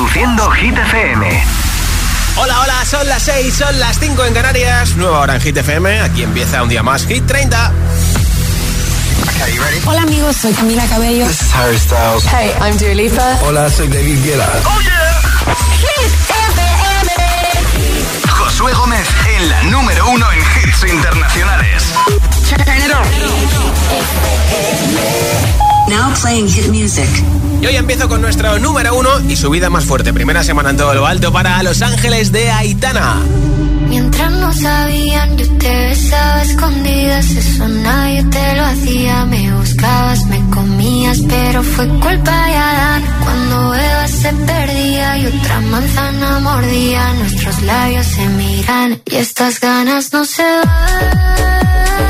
Reproduciendo Hit FM. Hola, hola, son las 6, son las 5 en Canarias. Nueva hora en Hit FM. Aquí empieza un día más Hit 30. Hola amigos, soy Camila Cabello. This is Harry Styles. Hey, I'm Dua Lipa. Hola, soy David Guetta. Oh yeah. Hit FM. Josué Gómez en la número uno en hits internacionales. Now playing hit music. Y hoy empiezo con nuestro número uno y su vida más fuerte. Primera semana en todo lo alto para Los Ángeles de Aitana. Mientras no sabían, yo te besaba escondidas. Eso nadie te lo hacía. Me buscabas, me comías, pero fue culpa de Adán. Cuando Eva se perdía y otra manzana mordía, nuestros labios se miran y estas ganas no se van.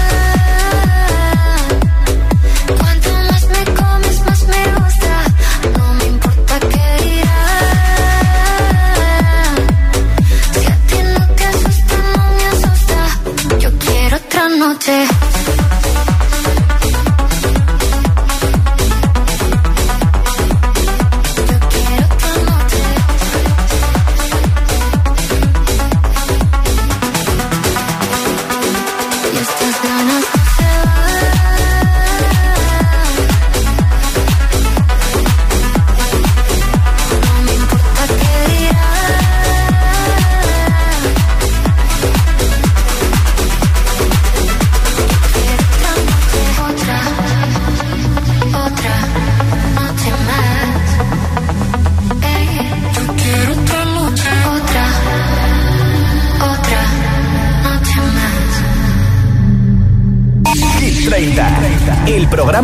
Noche.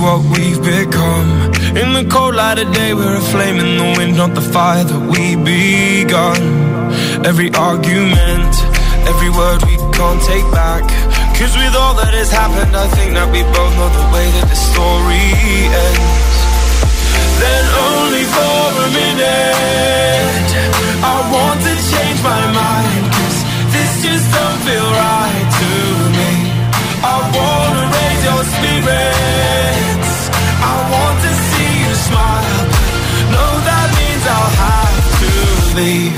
What we've become. In the cold light of day, we're a flame in the wind, not the fire that we begun. Every argument, every word we can't take back. Cause with all that has happened, I think that we both know the way that the story ends. Then only for a minute, I want to change my mind. To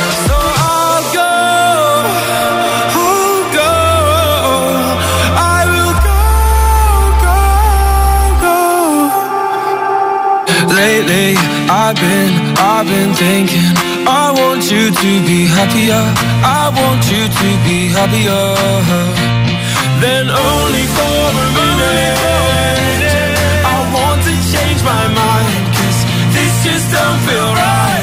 I've been, I've been thinking. I want you to be happier. I want you to be happier. Then only for a minute. I want to change my mind. Cause this just don't feel right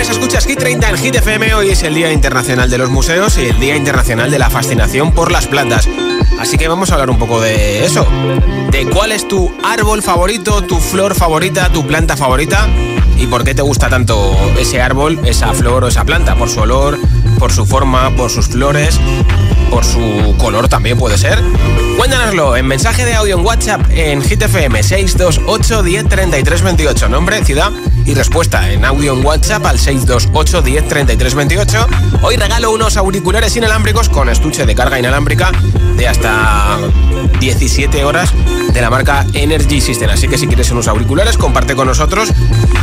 jueves, escuchas Hit 30 en Hit FM. Hoy es el Día Internacional de los Museos y el Día Internacional de la Fascinación por las Plantas. Así que vamos a hablar un poco de eso. De cuál es tu árbol favorito, tu flor favorita, tu planta favorita y por qué te gusta tanto ese árbol, esa flor o esa planta. Por su olor, por su forma, por sus flores, por su color también puede ser. Cuéntanoslo en mensaje de audio en WhatsApp en GTFM 628 10 33 28. Nombre, ciudad y respuesta en audio en WhatsApp al 628 10 33 28. Hoy regalo unos auriculares inalámbricos con estuche de carga inalámbrica de hasta 17 horas de la marca Energy System. Así que si quieres unos auriculares, comparte con nosotros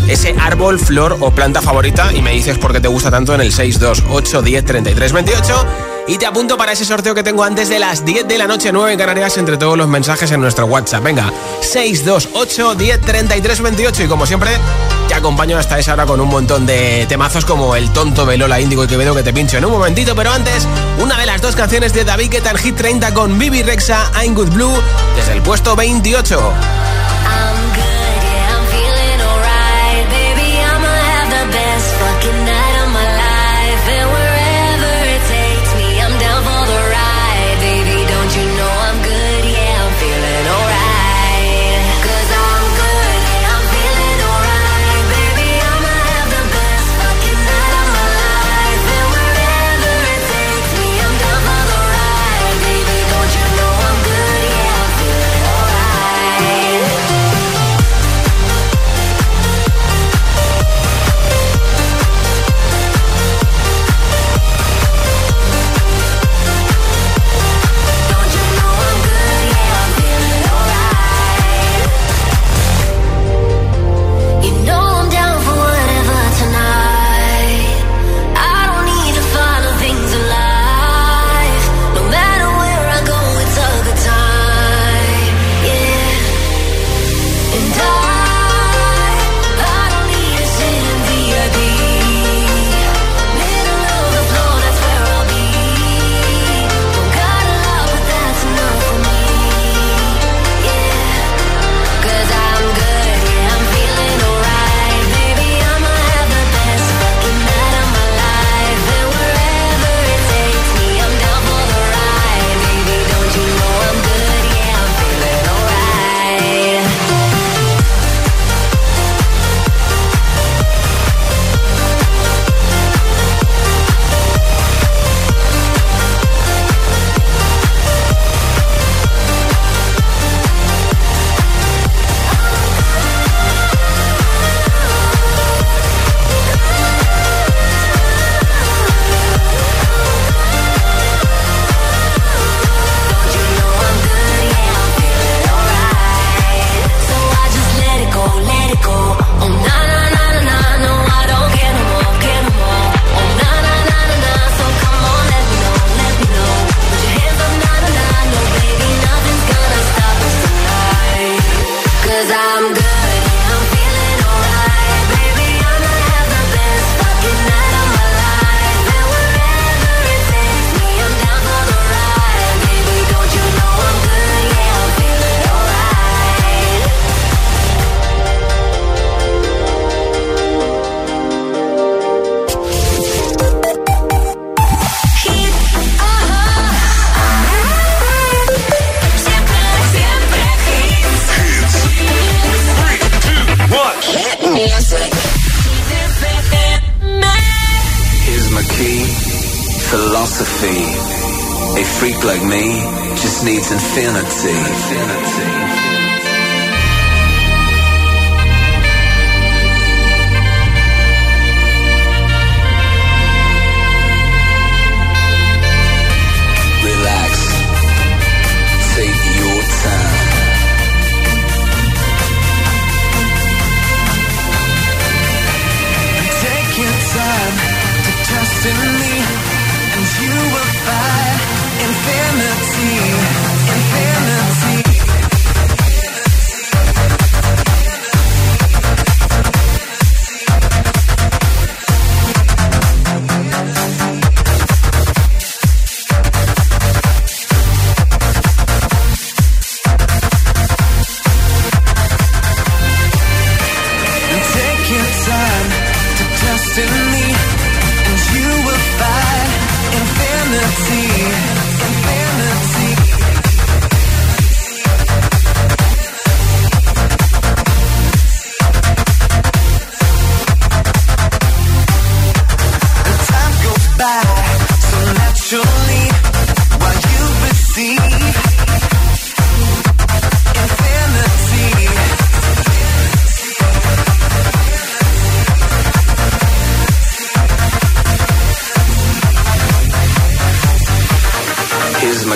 ese árbol, flor o planta favorita y me dices por qué te gusta tanto en el 628 10 33 28. Y te apunto para ese sorteo que tengo antes de las 10 de la noche, 9 en Canarias, entre todos los mensajes en nuestro WhatsApp. Venga, 628 10 33 28. Y como siempre, te acompaño hasta esa hora con un montón de temazos como el tonto de Lola Índigo y Quevedo que te pincho en un momentito. Pero antes, una de las dos canciones de David Guetta en Hit 30 con Bibi Rexa, I'm Good Blue, desde el puesto 28. see.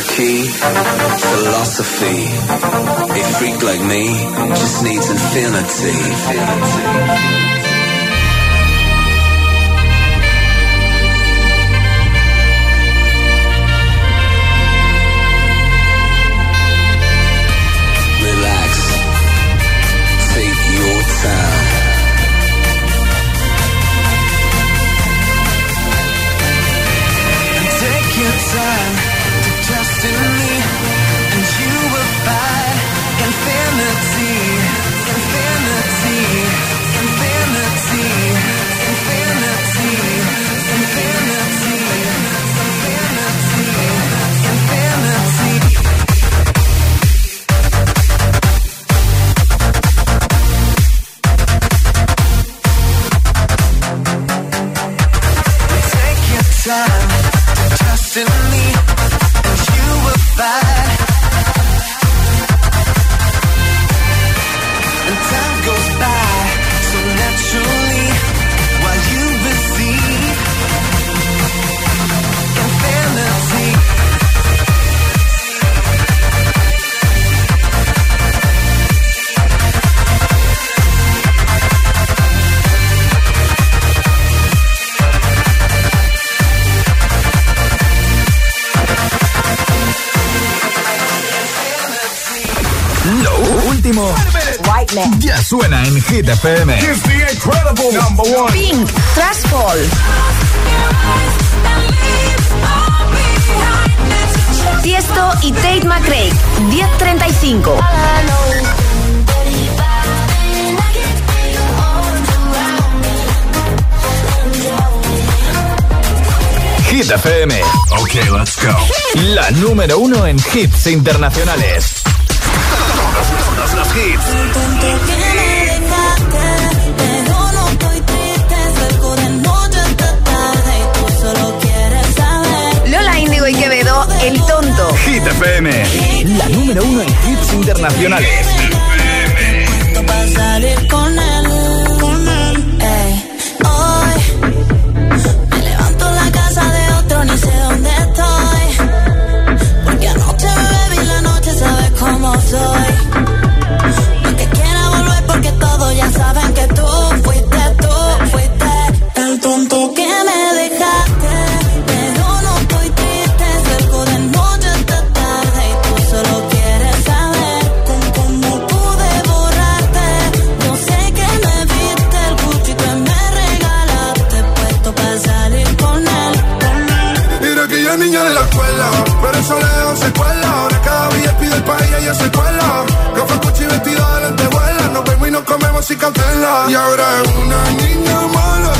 Key philosophy. A freak like me just needs infinity. infinity. Hit FM. It's the incredible number one. Pink, Trashfall. Tiesto y Tate McRae, 1035. Hit FM. Ok, let's go. La número uno en hits internacionales. Todos, los hits. Hit. La número uno en hits internacionales. con él, con él. La noche, sabes cómo soy. No volver porque todos ya saben que tú fuiste, tú fuiste el tonto que me Ahora cada día pide el país y ella se cuela. No fue cuchi vestida de lentejuela. Nos vemos y nos comemos sin cautela. Y ahora es una niña mala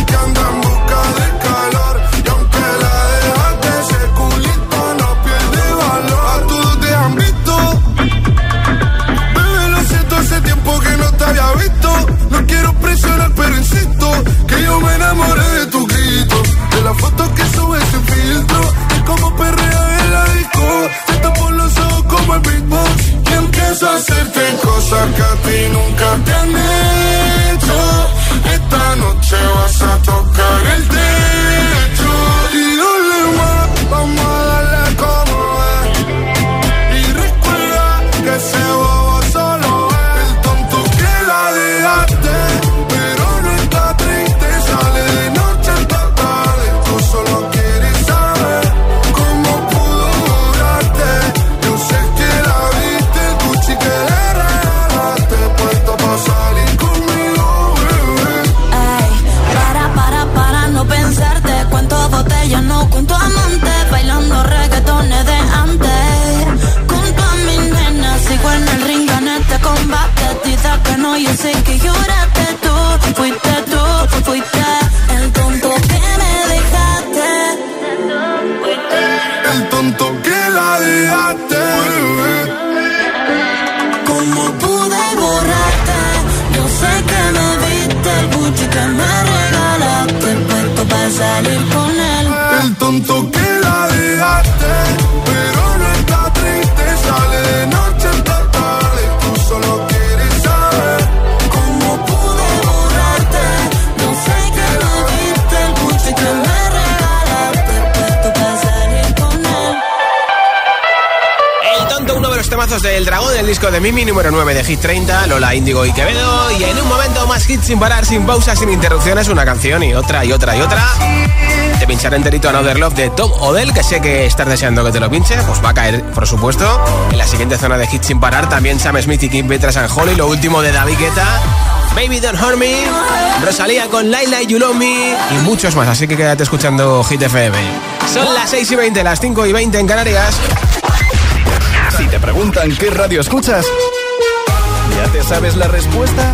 como el beatbox y empiezo a hacerte cosas que a ti nunca te han hecho. Esta noche sin parar, sin pausas, sin interrupciones, una canción y otra y otra y otra. Te pincharé enterito Another Love de Tom Odell, que sé que estás deseando que te lo pinche, pues va a caer, por supuesto. En la siguiente zona de hits sin parar, también Sam Smith y Kim Petras and Holly, lo último de David Guetta. Baby Don't Hurt Me, Rosalía con Laila You Love Me y muchos más, así que quédate escuchando Hit FM. Son las 6 y 20, las 5 y 20 en Canarias. Si te preguntan qué radio escuchas, ¿ya te sabes la respuesta?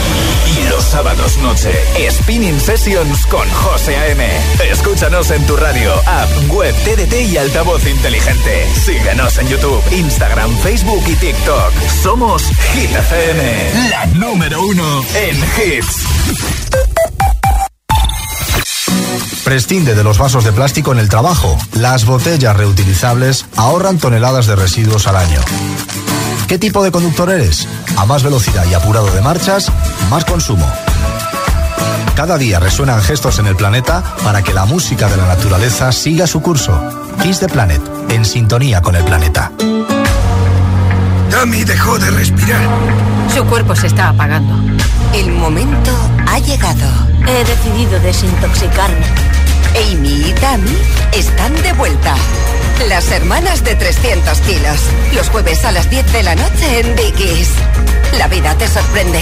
Y los sábados noche, Spinning Sessions con José A.M. Escúchanos en tu radio, app, web, TDT y altavoz inteligente. Síguenos en YouTube, Instagram, Facebook y TikTok. Somos Hit FM, la número uno en hits. Prescinde de los vasos de plástico en el trabajo. Las botellas reutilizables ahorran toneladas de residuos al año. ¿Qué tipo de conductor eres? A más velocidad y apurado de marchas, más consumo. Cada día resuenan gestos en el planeta para que la música de la naturaleza siga su curso. Kiss the Planet, en sintonía con el planeta. Dami dejó de respirar. Su cuerpo se está apagando. El momento ha llegado. He decidido desintoxicarme. Amy y Tammy están de vuelta. Las hermanas de 300 kilos. Los jueves a las 10 de la noche en Dickies. La vida te sorprende.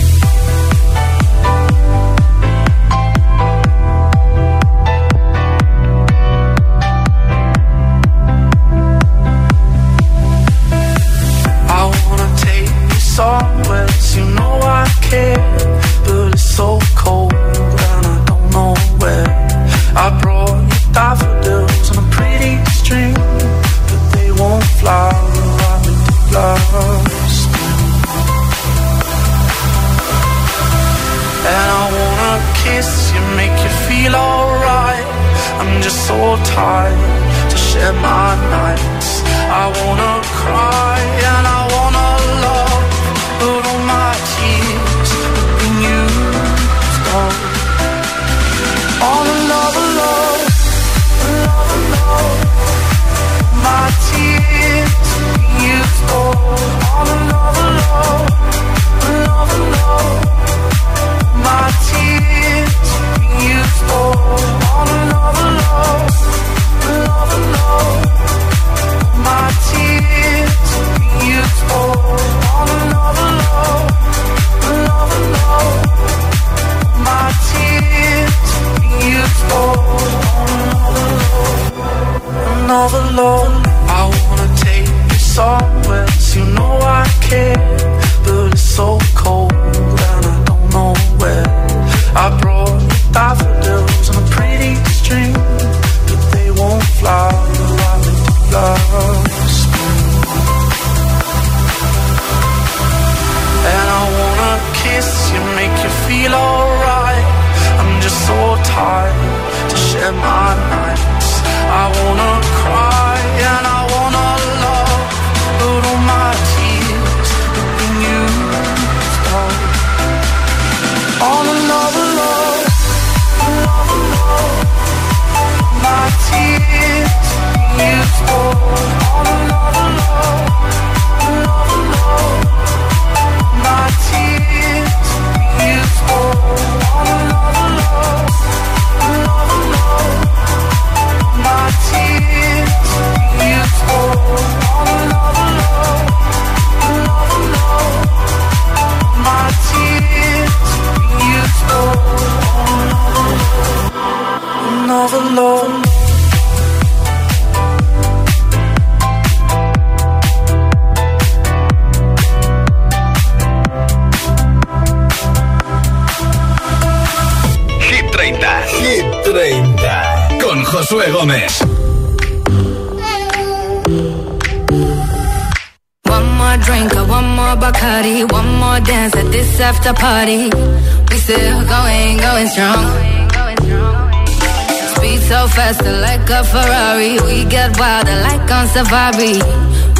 wilder like on safari.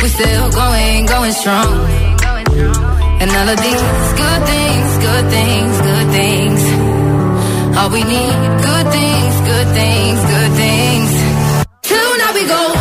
We still going, going strong. And all of these good things, good things, good things. All we need, good things, good things, good things. Till now we go.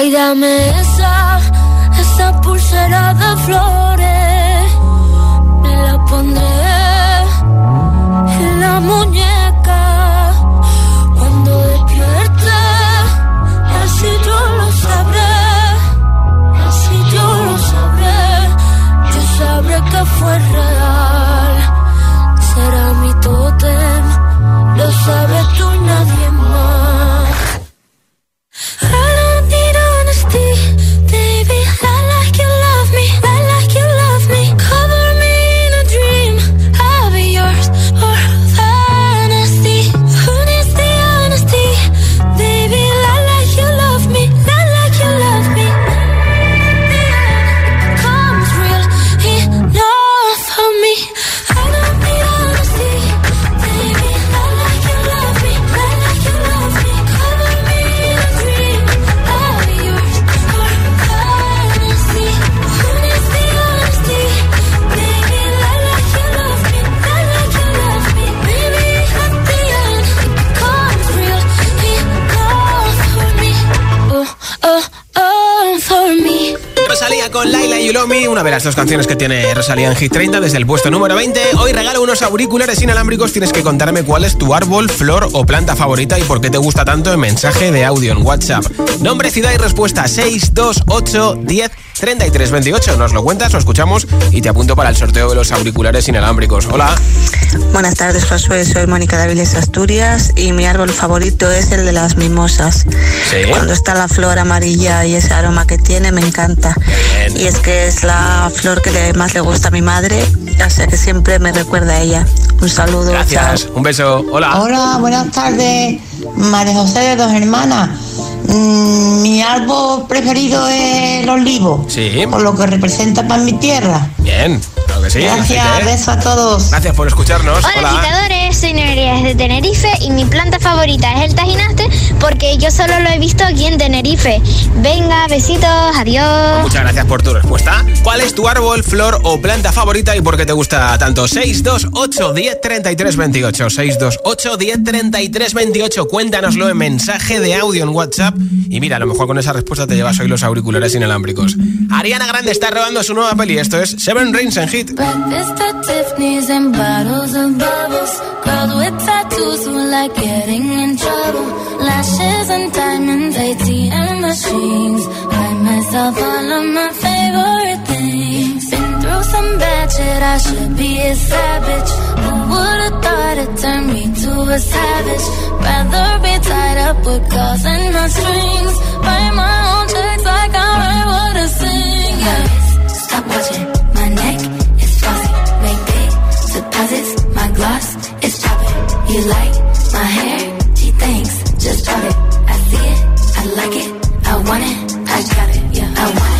Ay, dame esa, esa pulsera de flores. Con Laila y Ulomi, una de las dos canciones que tiene Rosalía en Hit 30 desde el puesto número 20. Hoy regalo unos auriculares inalámbricos. Tienes que contarme cuál es tu árbol, flor o planta favorita y por qué te gusta tanto en mensaje de audio en WhatsApp. Nombre, ciudad y respuesta 628 10 33 28. Nos lo cuentas, lo escuchamos y te apunto para el sorteo de los auriculares inalámbricos. Hola. Buenas tardes, Josué. Soy Mónica de Aviles, Asturias y mi árbol favorito es el de las mimosas. Cuando está la flor amarilla y ese aroma que tiene, me encanta. Y es que es la flor que le- más le gusta a mi madre, sea que siempre me recuerda a ella. Un saludo. Gracias. Un beso. Hola. Hola, buenas tardes. María José de Dos Hermanas. Mm, mi árbol preferido es el olivo, Sí. por lo que representa para mi tierra. Bien. Claro que sí. Gracias, así que- besos a todos. Gracias por escucharnos. Hola, agitadores, soy Nerea desde Tenerife y mi planta favorita es el tajinaste porque yo solo lo he visto aquí en Tenerife. Venga, besitos, adiós. Muchas gracias por tu respuesta. ¿Cuál es tu árbol, flor o planta favorita y por qué te gusta tanto? 628 10 33 28. 628 10 33 28. Cuéntanoslo en mensaje de audio en WhatsApp. Y mira, a lo mejor con esa respuesta te llevas hoy los auriculares inalámbricos. Ariana Grande está robando su nueva peli. Esto es Seven Rings Hit. And through some bad I should be a savage. Who would've thought it turned me to a savage? Rather be tied up with calls and my strings. Write my own checks like I write what I sing. Yeah. Stop watching my neck is flossy. Make big deposits. My gloss is chopping. You like my hair? She thinks Just drop it. I see it. I like it. I want it. I got it. Yeah. I want it.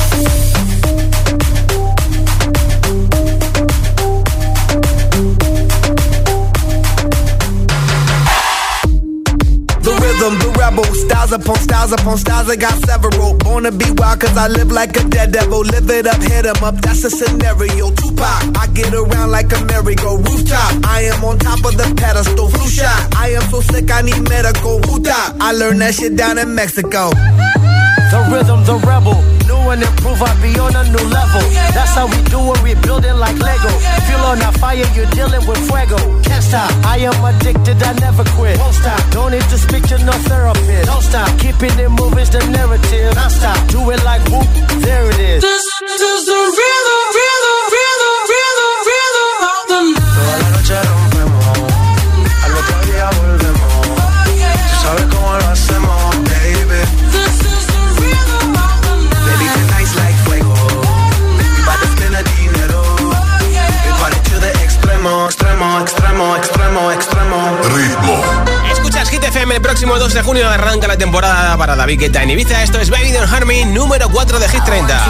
Rhythm, the rebel, styles upon styles upon styles. I got several. Born to be wild, cause I live like a dead devil. Live it up, hit 'em up, that's a scenario. Tupac, I get around like a merry-go rooftop. I am on top of the pedestal, flu shot. I am so sick, I need medical. Who I learned that shit down in Mexico. The rhythm, the rebel. New and improve, I be on a new level. That's how we do it, we build it like Lego. Feel on a fire, you're dealing with fuego. Can't stop, I am addicted, I never quit. Won't stop, don't need to speak to no therapist. Don't stop, keeping it moving's the narrative. Non stop, do it like whoop, there it is. This is the rhythm, El próximo 2 de junio arranca la temporada para David Guetta en Ibiza. Esto es Baby Don't Harm Me, número 4 de Hit 30.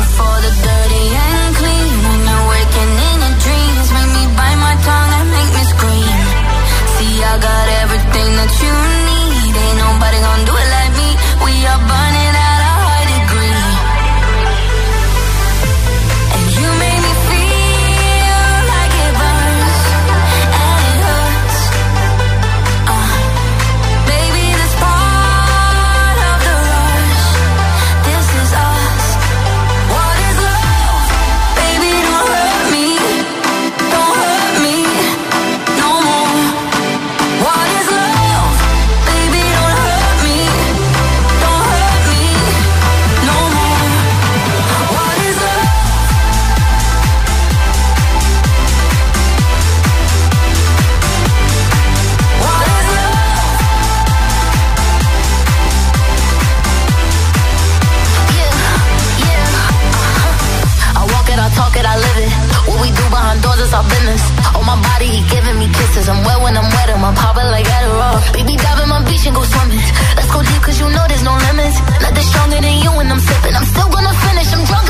Is our business. On my body, he giving me kisses. I'm wet when I'm wet, I'm popping like Adderall. Baby, dive in my beach and go swimming. Let's go deep, cause you know there's no limits. Nothing stronger than you when I'm sipping. I'm still gonna finish, I'm drunk,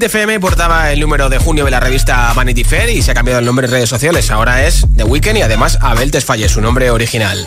Hit FM portaba el número de junio de la revista Vanity Fair y se ha cambiado el nombre en redes sociales. Ahora es The Weeknd y además Abel Tesfaye, su nombre original.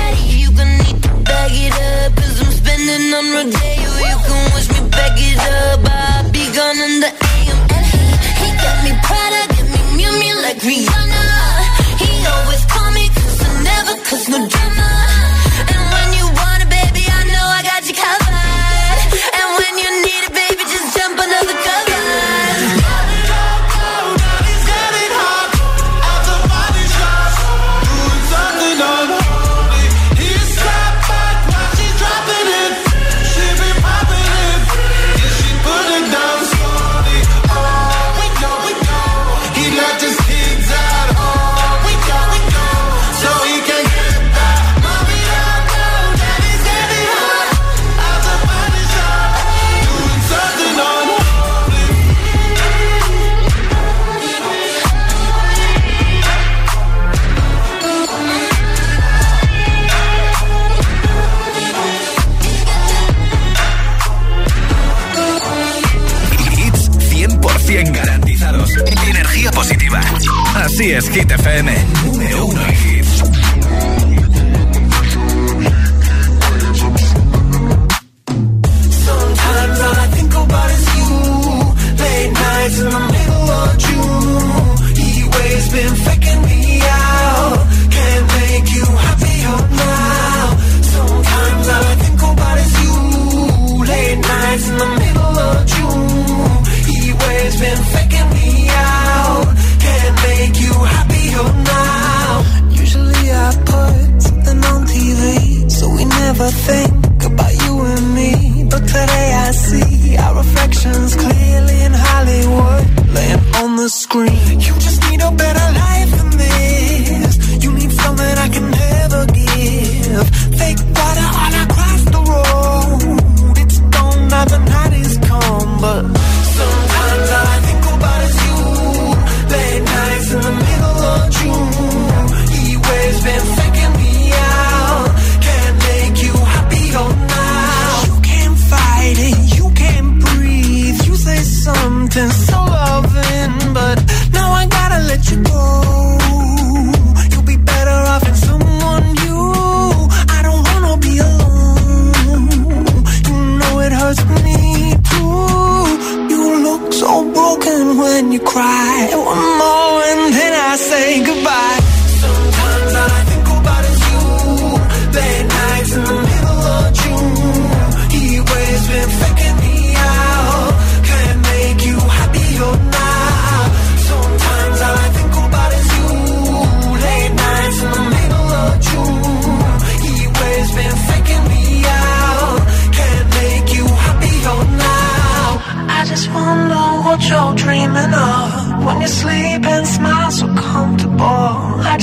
es Hit FM. Número uno en hit.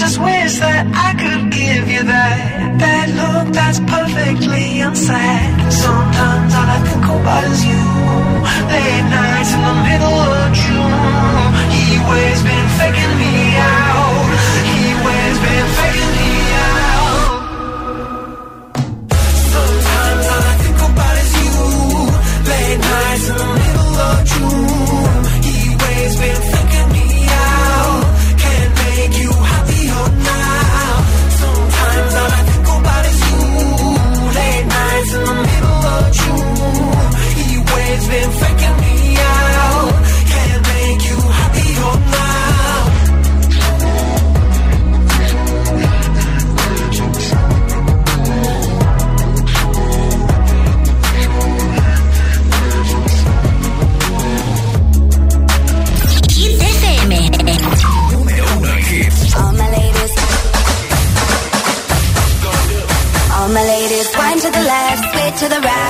just wish that I could give you that That look that's perfectly unsaid. Sometimes all I think about is you. Late nights in the middle of June. He waves been faking me.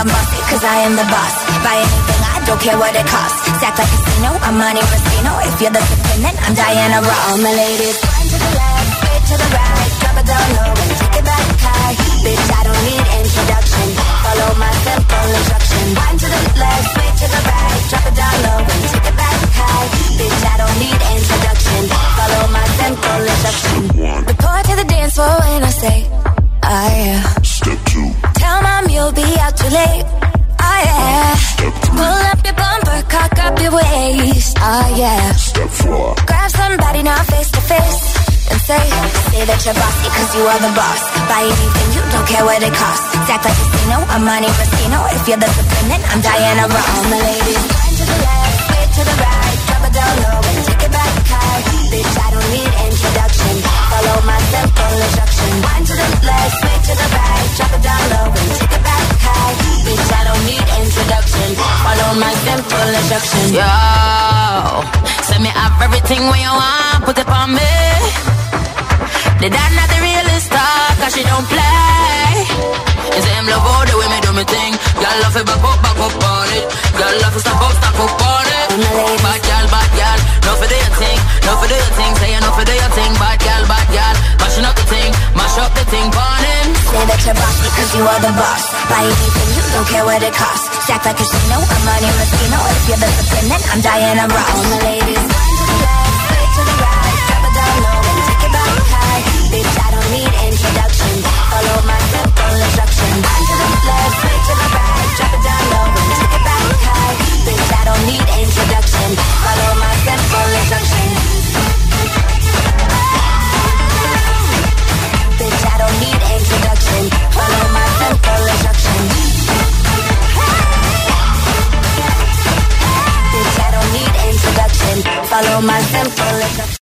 I'm bossy, cause I am the boss. Buy anything, I don't care what it costs. Stack like a casino, I'm Monte Rustino. If you're the dependent, I'm Diana Ross. All my ladies, one to the left, straight to the right. Drop it down low and take it back high. Bitch, I don't need introduction. Follow my simple instruction. You are the boss. Buy anything, you don't care what it costs. Act like a casino, I'm Monte Rustino. If you're the dependent, I'm Diana Ross. All my ladies, one to the left, way to the right. Drop it down low and take it back high. Bitch, I don't need introduction. Follow my simple instruction. One to the left, way to the right. Drop it down low and take it back high. Bitch, I don't need introduction. Follow my simple instruction. Yo, send me up everything when you want, put it on me. The dad not the cause she don't play. You say him love all the way me do me thing. Girl love it back up, back up on it. Girl love it stop up, stop up on it. Bad girl, bad girl, no for do your thing, no for do your thing. Say you no for do your thing, bad girl, bad girl. Mashing up the thing, mash up the thing, burn him. Say that you're bossy cause you are the boss. Buy anything, you don't care what it costs. Stack like a casino, I'm Monte Rustino. If you're the dependent, I'm Diana Ross. All my ladies, introduction. Follow my simple. One to the left, straight to the right. Drop it down low and take it back high. Bitch, I don't need introduction. Follow my simple instruction. Bitch, I don't need introduction. Follow my simple instruction. Bitch, I don't need introduction. Follow my simple.